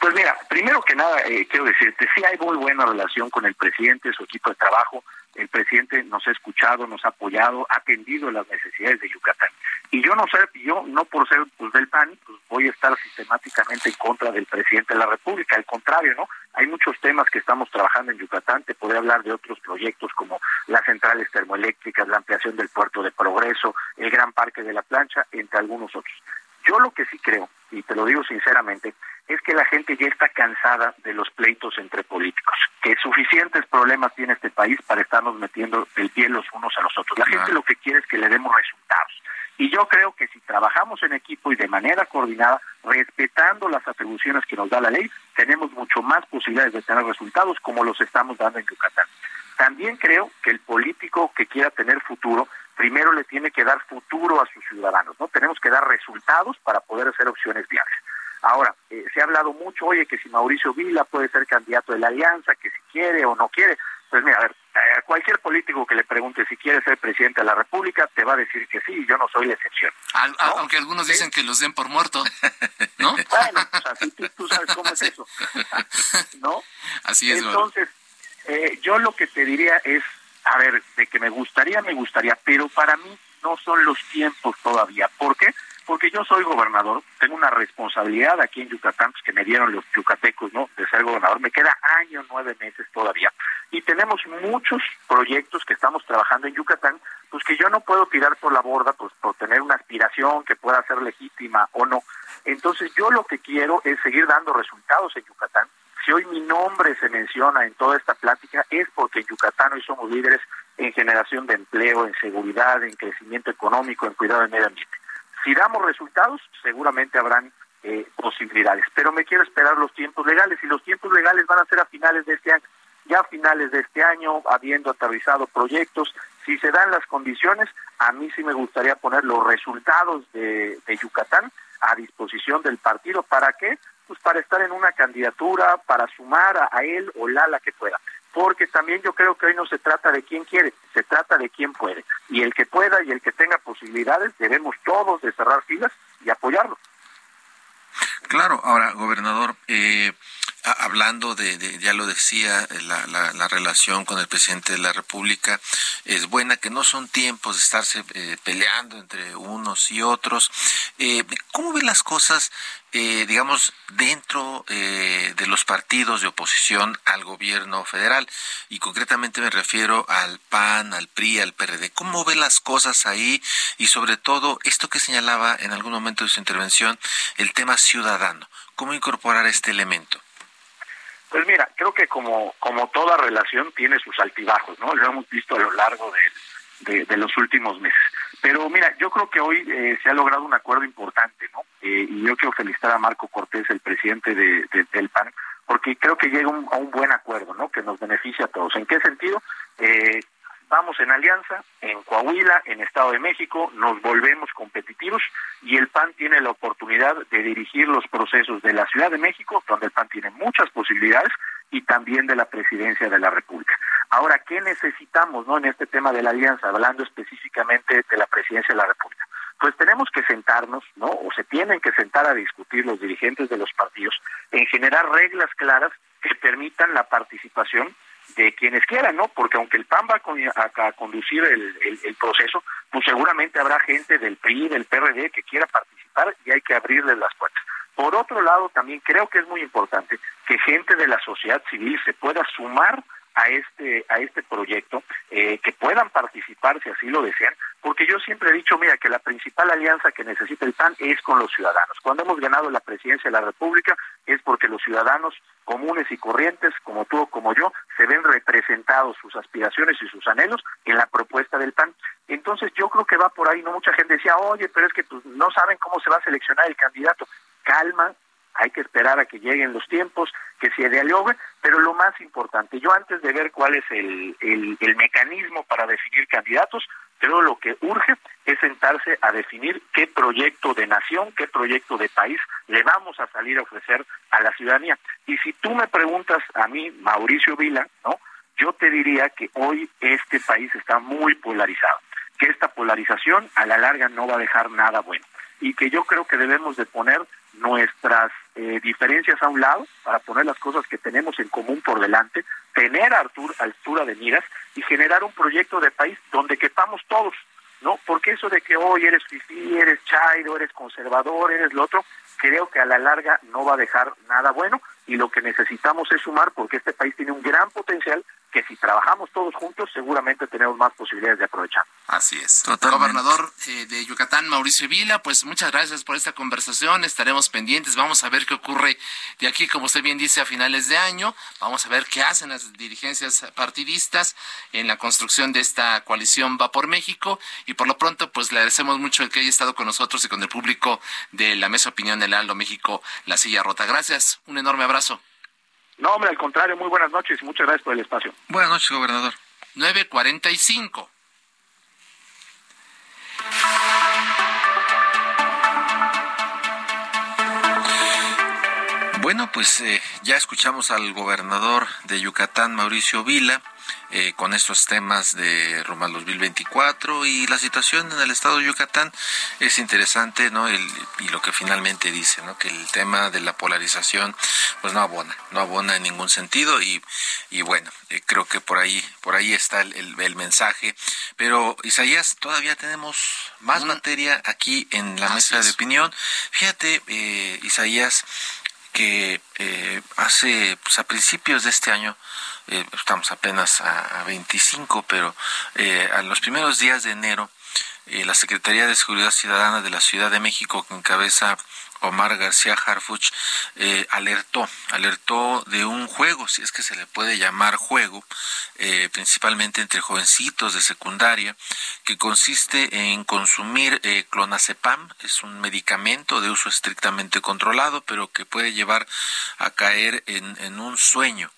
Pues mira, primero que nada, quiero decirte, sí hay muy buena relación con el presidente, su equipo de trabajo el presidente nos ha escuchado, nos ha apoyado, ha atendido las necesidades de Yucatán. Y yo no sé, yo no por ser pues, del PAN, pues voy a estar sistemáticamente en contra del presidente de la República. Al contrario, ¿no? Hay muchos temas que estamos trabajando en Yucatán. Te podría hablar de otros proyectos como las centrales termoeléctricas, la ampliación del puerto de Progreso, el Gran Parque de la Plancha, entre algunos otros. Yo lo que sí creo, y te lo digo sinceramente, es que la gente ya está cansada de los pleitos entre políticos, que suficientes problemas tiene este país para estarnos metiendo el pie los unos a los otros. La gente lo que quiere es que le demos resultados. Y yo creo que si trabajamos en equipo y de manera coordinada, respetando las atribuciones que nos da la ley, tenemos mucho más posibilidades de tener resultados como los estamos dando en Yucatán. También creo que el político que quiera tener futuro, primero le tiene que dar futuro a sus ciudadanos, ¿no? Tenemos que dar resultados para poder hacer opciones viables. Ahora, eh, se ha hablado mucho, oye, que si Mauricio Vila puede ser candidato de la alianza, que si quiere o no quiere. Pues mira, a ver, a cualquier político que le pregunte si quiere ser presidente de la República, te va a decir que sí, y yo no soy la excepción. Aunque algunos dicen que los den por muerto, ¿no? Bueno, pues así tú, sabes cómo es eso, ¿no? Así es. Entonces, eh, yo lo que te diría es, a ver, de que me gustaría, me gustaría, pero para mí no son los tiempos todavía. ¿Por qué? porque yo soy gobernador, tengo una responsabilidad aquí en Yucatán, pues, que me dieron los yucatecos, ¿no? De ser gobernador, me queda año, nueve meses todavía. Y tenemos muchos proyectos que estamos trabajando en Yucatán, pues que yo no puedo tirar por la borda, pues por tener una aspiración que pueda ser legítima o no. Entonces yo lo que quiero es seguir dando resultados en Yucatán. Si hoy mi nombre se menciona en toda esta plática es porque en Yucatán hoy somos líderes en generación de empleo, en seguridad, en crecimiento económico, en cuidado del medio ambiente. Si damos resultados, seguramente habrán eh, posibilidades, pero me quiero esperar los tiempos legales y los tiempos legales van a ser a finales de este año. Ya a finales de este año, habiendo aterrizado proyectos, si se dan las condiciones, a mí sí me gustaría poner los resultados de, Yucatán a disposición del partido. ¿Para qué? Pues para estar en una candidatura, para sumar a, a él o la, la que pueda porque también yo creo que hoy no se trata de quién quiere, se trata de quién puede. Y el que pueda y el que tenga posibilidades, debemos todos de cerrar filas y apoyarlo. Claro, ahora, gobernador, eh, hablando de, ya lo decía, la, la, relación con el presidente de la República es buena, que no son tiempos de estarse eh, peleando entre unos y otros. Eh, ¿Cómo ve las cosas, eh, digamos, dentro de los partidos de oposición al gobierno federal? Y concretamente me refiero al PAN, al PRI, al PRD. ¿Cómo ve las cosas ahí? Y sobre todo, esto que señalaba en algún momento de su intervención, el tema ciudadano. ¿Cómo incorporar este elemento? Pues mira, creo que como, como toda relación tiene sus altibajos, ¿no? Lo hemos visto a lo largo de, de, los últimos meses. Pero mira, yo creo que hoy eh, se ha logrado un acuerdo importante, ¿no? Eh, y yo quiero felicitar a Marco Cortés, el presidente de, del PAN, porque creo que llega a un buen acuerdo, ¿no? Que nos beneficia a todos. ¿En qué sentido? Eh, vamos en alianza, en Coahuila, en Estado de México, nos volvemos competitivos y el PAN tiene la oportunidad de dirigir los procesos de la Ciudad de México, donde el PAN tiene muchas posibilidades, y también de la presidencia de la República. Ahora, ¿qué necesitamos no en este tema de la alianza, hablando específicamente de la presidencia de la República? Pues tenemos que sentarnos, ¿no? O se tienen que sentar a discutir los dirigentes de los partidos en generar reglas claras que permitan la participación de quienes quieran, ¿no? Porque aunque el PAN va a, conducir el, el, proceso, pues seguramente habrá gente del PRI, del PRD que quiera participar y hay que abrirles las puertas. Por otro lado, también creo que es muy importante que gente de la sociedad civil se pueda sumar a este a este proyecto, eh, que puedan participar si así lo desean, porque yo siempre he dicho, mira, que la principal alianza que necesita el PAN es con los ciudadanos. Cuando hemos ganado la presidencia de la República es porque los ciudadanos comunes y corrientes, como tú o como yo, se ven representados sus aspiraciones y sus anhelos en la propuesta del PAN. Entonces yo creo que va por ahí, no mucha gente decía, oye, pero es que pues, no saben cómo se va a seleccionar el candidato. Calma, hay que esperar a que lleguen los tiempos, que se dialogue, pero lo más importante, yo antes de ver cuál es el, el, mecanismo para definir candidatos, creo lo que urge es sentarse a definir qué proyecto de nación, qué proyecto de país le vamos a salir a ofrecer a la ciudadanía. Y si tú me preguntas a mí, Mauricio Vila, ¿no? Yo te diría que hoy este país está muy polarizado, que esta polarización a la larga no va a dejar nada bueno y que yo creo que debemos de poner nuestras eh, diferencias a un lado para poner las cosas que tenemos en común por delante, tener altura de miras y generar un proyecto de país donde quepamos todos, ¿no? Porque eso de que hoy eres fifí, eres chairo, eres conservador, eres lo otro, creo que a la larga no va a dejar nada bueno y lo que necesitamos es sumar porque este país tiene un gran potencial que si trabajamos todos juntos seguramente tenemos más posibilidades de aprovechar. Así es. Gobernador eh, de Yucatán, Mauricio Vila, pues muchas gracias por esta conversación. Estaremos pendientes. Vamos a ver qué ocurre de aquí, como usted bien dice, a finales de año. Vamos a ver qué hacen las dirigencias partidistas en la construcción de esta coalición Va por México. Y por lo pronto, pues le agradecemos mucho el que haya estado con nosotros y con el público de la Mesa Opinión del Aldo México, La Silla Rota. Gracias. Un enorme abrazo. No, hombre, al contrario, muy buenas noches y muchas gracias por el espacio. Buenas noches, gobernador. 945. Bueno, pues eh, ya escuchamos al gobernador de Yucatán, Mauricio Vila, eh, con estos temas de Roma 2024 y la situación en el estado de Yucatán es interesante, ¿no? y lo que finalmente dice, ¿no? Que el tema de la polarización, pues no abona, no abona en ningún sentido y, y bueno, eh, creo que por ahí, por ahí está el, el, mensaje. Pero Isaías, todavía tenemos más materia aquí en la mesa de opinión. Fíjate, eh, Isaías, que eh, hace pues, a principios de este año eh, estamos apenas a, 25 pero eh, a los primeros días de enero la Secretaría de Seguridad Ciudadana de la Ciudad de México que encabeza Omar García Harfuch eh, alertó, alertó de un juego, si es que se le puede llamar juego, eh, principalmente entre jovencitos de secundaria, que consiste en consumir eh, clonazepam, es un medicamento de uso estrictamente controlado, pero que puede llevar a caer en un sueño.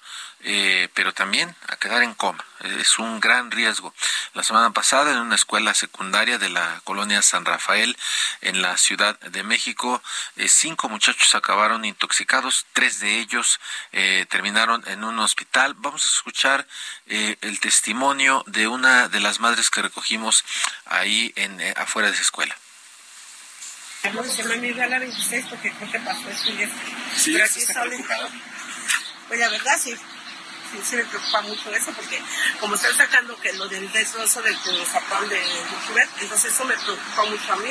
Eh, pero también a quedar en coma. Es un gran riesgo. La semana pasada en una escuela secundaria de la colonia San Rafael en la Ciudad de México, eh, cinco muchachos acabaron intoxicados, tres de ellos eh, terminaron en un hospital. Vamos a escuchar el testimonio de una de las madres que recogimos ahí en afuera de esa escuela. Pues la verdad sí, sí, me preocupa mucho eso, porque como están sacando que lo del destrozo del zapón de youtuber, entonces eso me preocupa mucho a mí,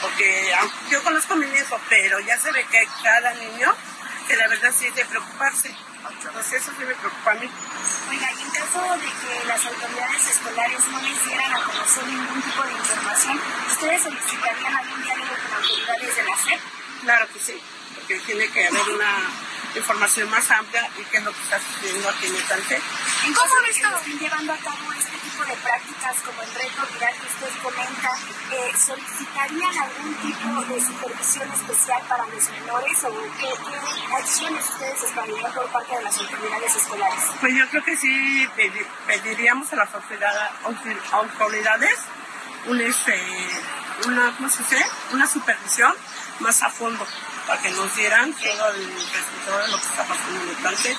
porque yo conozco a mi hijo, pero ya se ve que cada niño, que la verdad sí es de preocuparse. Entonces eso sí me preocupa a mí. Oiga, y en caso de que las autoridades escolares no les dieran a conocer ningún tipo de información, ¿ustedes solicitarían algún diálogo con autoridades de la SEP? Claro que sí, porque tiene que haber una información más amplia y qué es lo que está sucediendo aquí en el plantel. ¿Cómo están llevando a cabo este tipo de prácticas como el reto viral que usted comenta? Eh, ¿Solicitarían algún tipo de supervisión especial para los menores o qué, acciones ustedes estarían por parte de las autoridades escolares? Pues yo creo que sí pediríamos a las autoridades un, este, una, ¿cómo se dice? una supervisión más a fondo para que nos dieran todo el resultado de lo que está pasando en el plantel.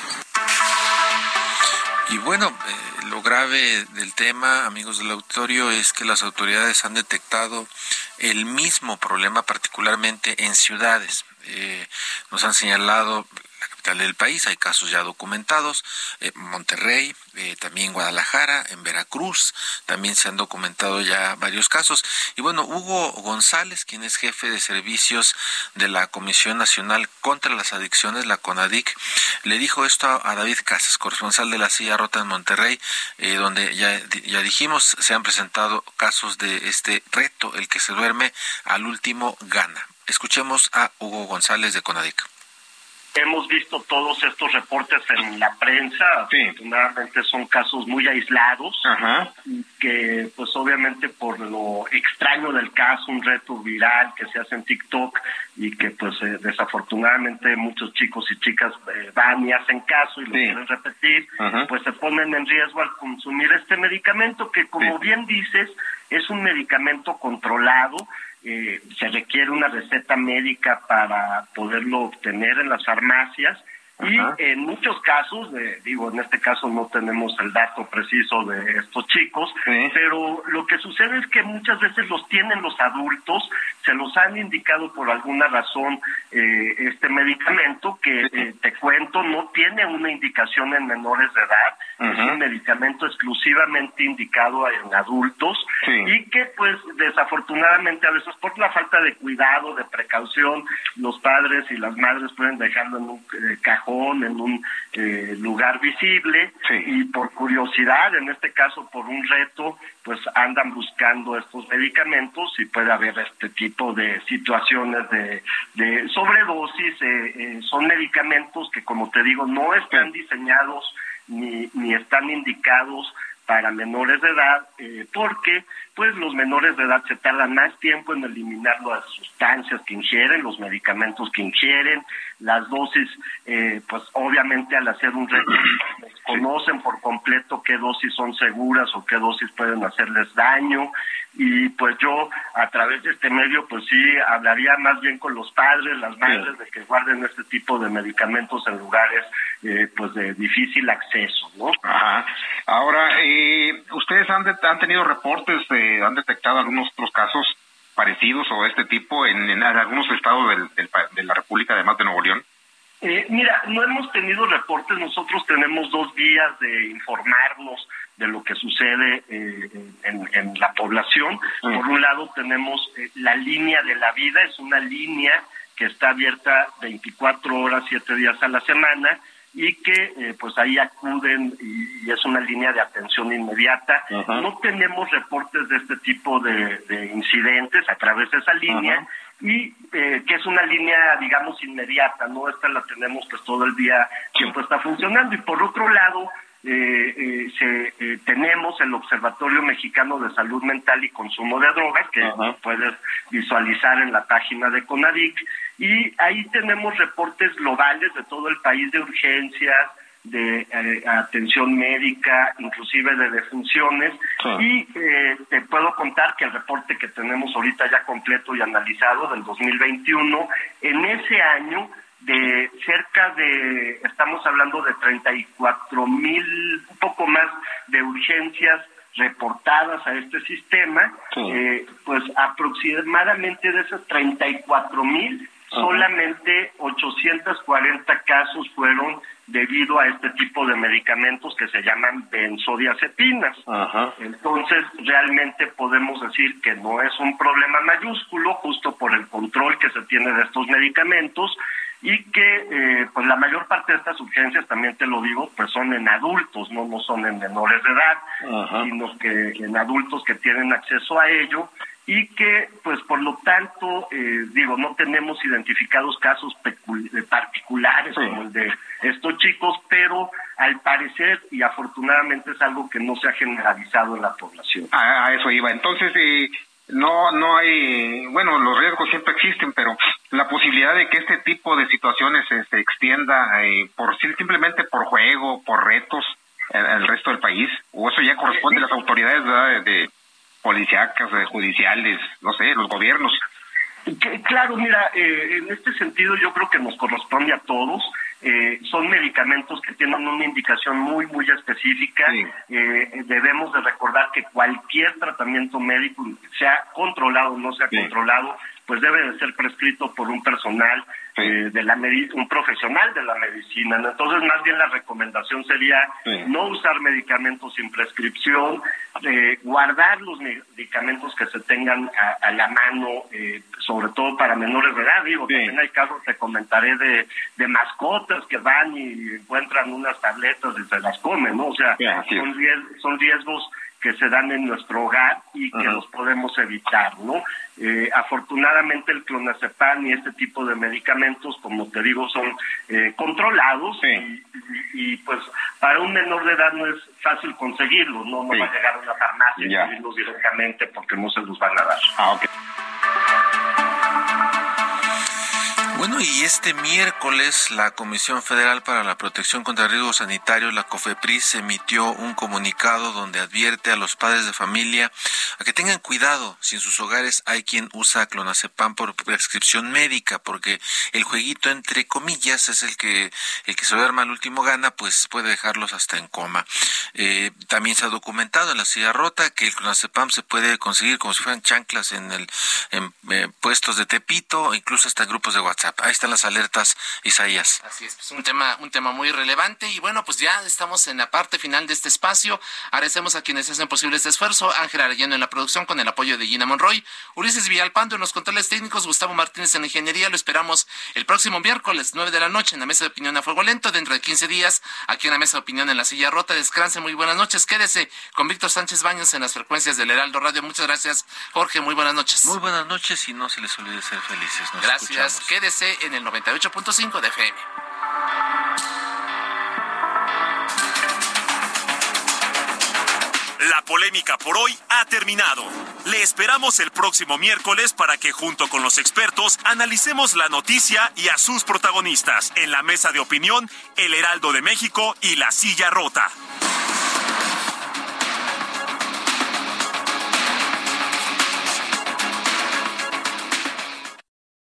Y bueno, eh, lo grave del tema, amigos del auditorio, es que las autoridades han detectado el mismo problema, particularmente en ciudades. Eh, nos han señalado capital del país, hay casos ya documentados, eh, Monterrey, eh, también Guadalajara, en Veracruz, también se han documentado ya varios casos. Y bueno, Hugo González, quien es jefe de servicios de la Comisión Nacional contra las Adicciones, la CONADIC, le dijo esto a David Casas, corresponsal de la Silla Rota en Monterrey, eh, donde ya, ya dijimos, se han presentado casos de este reto, el que se duerme al último gana. Escuchemos a Hugo González de CONADIC hemos visto todos estos reportes en la prensa, afortunadamente son casos muy aislados, que pues obviamente por lo extraño del caso, un reto viral que se hace en TikTok y que pues eh, desafortunadamente muchos chicos y chicas eh, van y hacen caso y lo quieren repetir, pues se ponen en riesgo al consumir este medicamento que como bien dices es un medicamento controlado, eh, se requiere una receta médica para poderlo obtener en las farmacias y en muchos casos, digo, en este caso no tenemos el dato preciso de estos chicos, pero lo que sucede es que muchas veces los tienen los adultos, se los han indicado por alguna razón eh, este medicamento que eh, te cuento no tiene una indicación en menores de edad, es un medicamento exclusivamente indicado en adultos y que pues desafortunadamente a veces por la falta de cuidado, de precaución, los padres y las madres pueden dejarlo en un eh, cajón en un eh, lugar visible y por curiosidad, en este caso por un reto, pues andan buscando estos medicamentos y puede haber este tipo de situaciones de, de sobredosis. Eh, eh, son medicamentos que, como te digo, no están diseñados ni, ni están indicados para menores de edad, porque pues los menores de edad se tardan más tiempo en eliminar las sustancias que ingieren, los medicamentos que ingieren, las dosis, eh, pues obviamente al hacer un reto conocen por completo qué dosis son seguras o qué dosis pueden hacerles daño y pues yo a través de este medio pues sí hablaría más bien con los padres, las madres de que guarden este tipo de medicamentos en lugares eh, pues de difícil acceso, ¿no? Ajá. Ahora, eh, ustedes han, han tenido reportes, han detectado algunos otros casos parecidos o de este tipo en, algunos estados de la República, además de Nuevo León? Eh, mira, no hemos tenido reportes, nosotros tenemos dos vías de informarnos de lo que sucede eh, en, la población. Mm. Por un lado tenemos eh, la línea de la vida, es una línea que está abierta 24 horas, 7 días a la semana y que eh, pues ahí acuden y, es una línea de atención inmediata. No tenemos reportes de este tipo de, incidentes a través de esa línea y eh, que es una línea, digamos, inmediata, ¿no? Esta la tenemos pues todo el día, siempre está funcionando. Y por otro lado, eh, se, tenemos el Observatorio Mexicano de Salud Mental y Consumo de Drogas, que puedes visualizar en la página de CONADIC, y ahí tenemos reportes globales de todo el país de urgencias, de eh, atención médica, inclusive de defunciones. Y eh, te puedo contar que el reporte que tenemos ahorita ya completo y analizado del 2021, en ese año de cerca de, estamos hablando de 34 mil, un poco más de urgencias reportadas a este sistema, eh, pues aproximadamente de esas 34 mil, solamente 840 casos fueron debido a este tipo de medicamentos que se llaman benzodiazepinas. Entonces, realmente podemos decir que no es un problema mayúsculo, justo por el control que se tiene de estos medicamentos y que eh, pues la mayor parte de estas urgencias, también te lo digo, pues son en adultos, no, no son en menores de edad, sino que en adultos que tienen acceso a ello y que, pues por lo tanto, eh, digo, no tenemos identificados casos particulares como el de estos chicos, pero al parecer y afortunadamente es algo que no se ha generalizado en la población. A, eso iba. Entonces, eh, no, no hay, bueno, los riesgos siempre existen, pero la posibilidad de que este tipo de situaciones se, extienda eh, por simplemente por juego, por retos en el resto del país, o eso ya corresponde a las autoridades de policíacas, judiciales, no sé, los gobiernos. Claro, mira, eh, en este sentido yo creo que nos corresponde a todos. Eh, son medicamentos que tienen una indicación muy, muy específica. Eh, debemos de recordar que cualquier tratamiento médico, sea controlado o no sea controlado, pues debe de ser prescrito por un personal eh, de la un profesional de la medicina. Entonces, más bien la recomendación sería no usar medicamentos sin prescripción, eh, guardar los medicamentos que se tengan a, la mano, eh, sobre todo para menores de edad. Digo, también hay casos, te comentaré, de, de mascotas que van y encuentran unas tabletas y se las comen, ¿no? O sea, son, son riesgos que se dan en nuestro hogar y que los podemos evitar, ¿no? Eh, afortunadamente el clonazepam y este tipo de medicamentos, como te digo, son eh, controlados y, pues para un menor de edad no es fácil conseguirlo, no, no va a llegar a una farmacia y conseguirlos directamente porque no se los van a dar. Ah, okay. Bueno, y este miércoles la Comisión Federal para la Protección contra Riesgos Sanitarios, la COFEPRIS, emitió un comunicado donde advierte a los padres de familia a que tengan cuidado si en sus hogares hay quien usa clonazepam por prescripción médica, porque el jueguito entre comillas es el que el que se duerma al último gana, pues puede dejarlos hasta en coma. Eh, también se ha documentado en la silla rota que el clonazepam se puede conseguir como si fueran chanclas en el en, eh, puestos de Tepito, incluso hasta grupos de WhatsApp. Ahí están las alertas, Isaías. Así es, pues un tema, un tema muy relevante. Y bueno, pues ya estamos en la parte final de este espacio. Agradecemos a quienes hacen posible este esfuerzo. Ángel Arellano en la producción con el apoyo de Gina Monroy. Ulises Villalpando en los controles técnicos. Gustavo Martínez en la ingeniería. Lo esperamos el próximo miércoles, 9 de la noche, en la mesa de opinión a fuego lento. Dentro de 15 días, aquí en la mesa de opinión en la silla rota. Descanse, muy buenas noches. Quédese con Víctor Sánchez Baños en las frecuencias del Heraldo Radio. Muchas gracias, Jorge. Muy buenas noches. Muy buenas noches y no se les olvide ser felices. gracias. Quédese en el 98.5 de FM. La polémica por hoy ha terminado. Le esperamos el próximo miércoles para que junto con los expertos analicemos la noticia y a sus protagonistas en la mesa de opinión El Heraldo de México y La Silla Rota.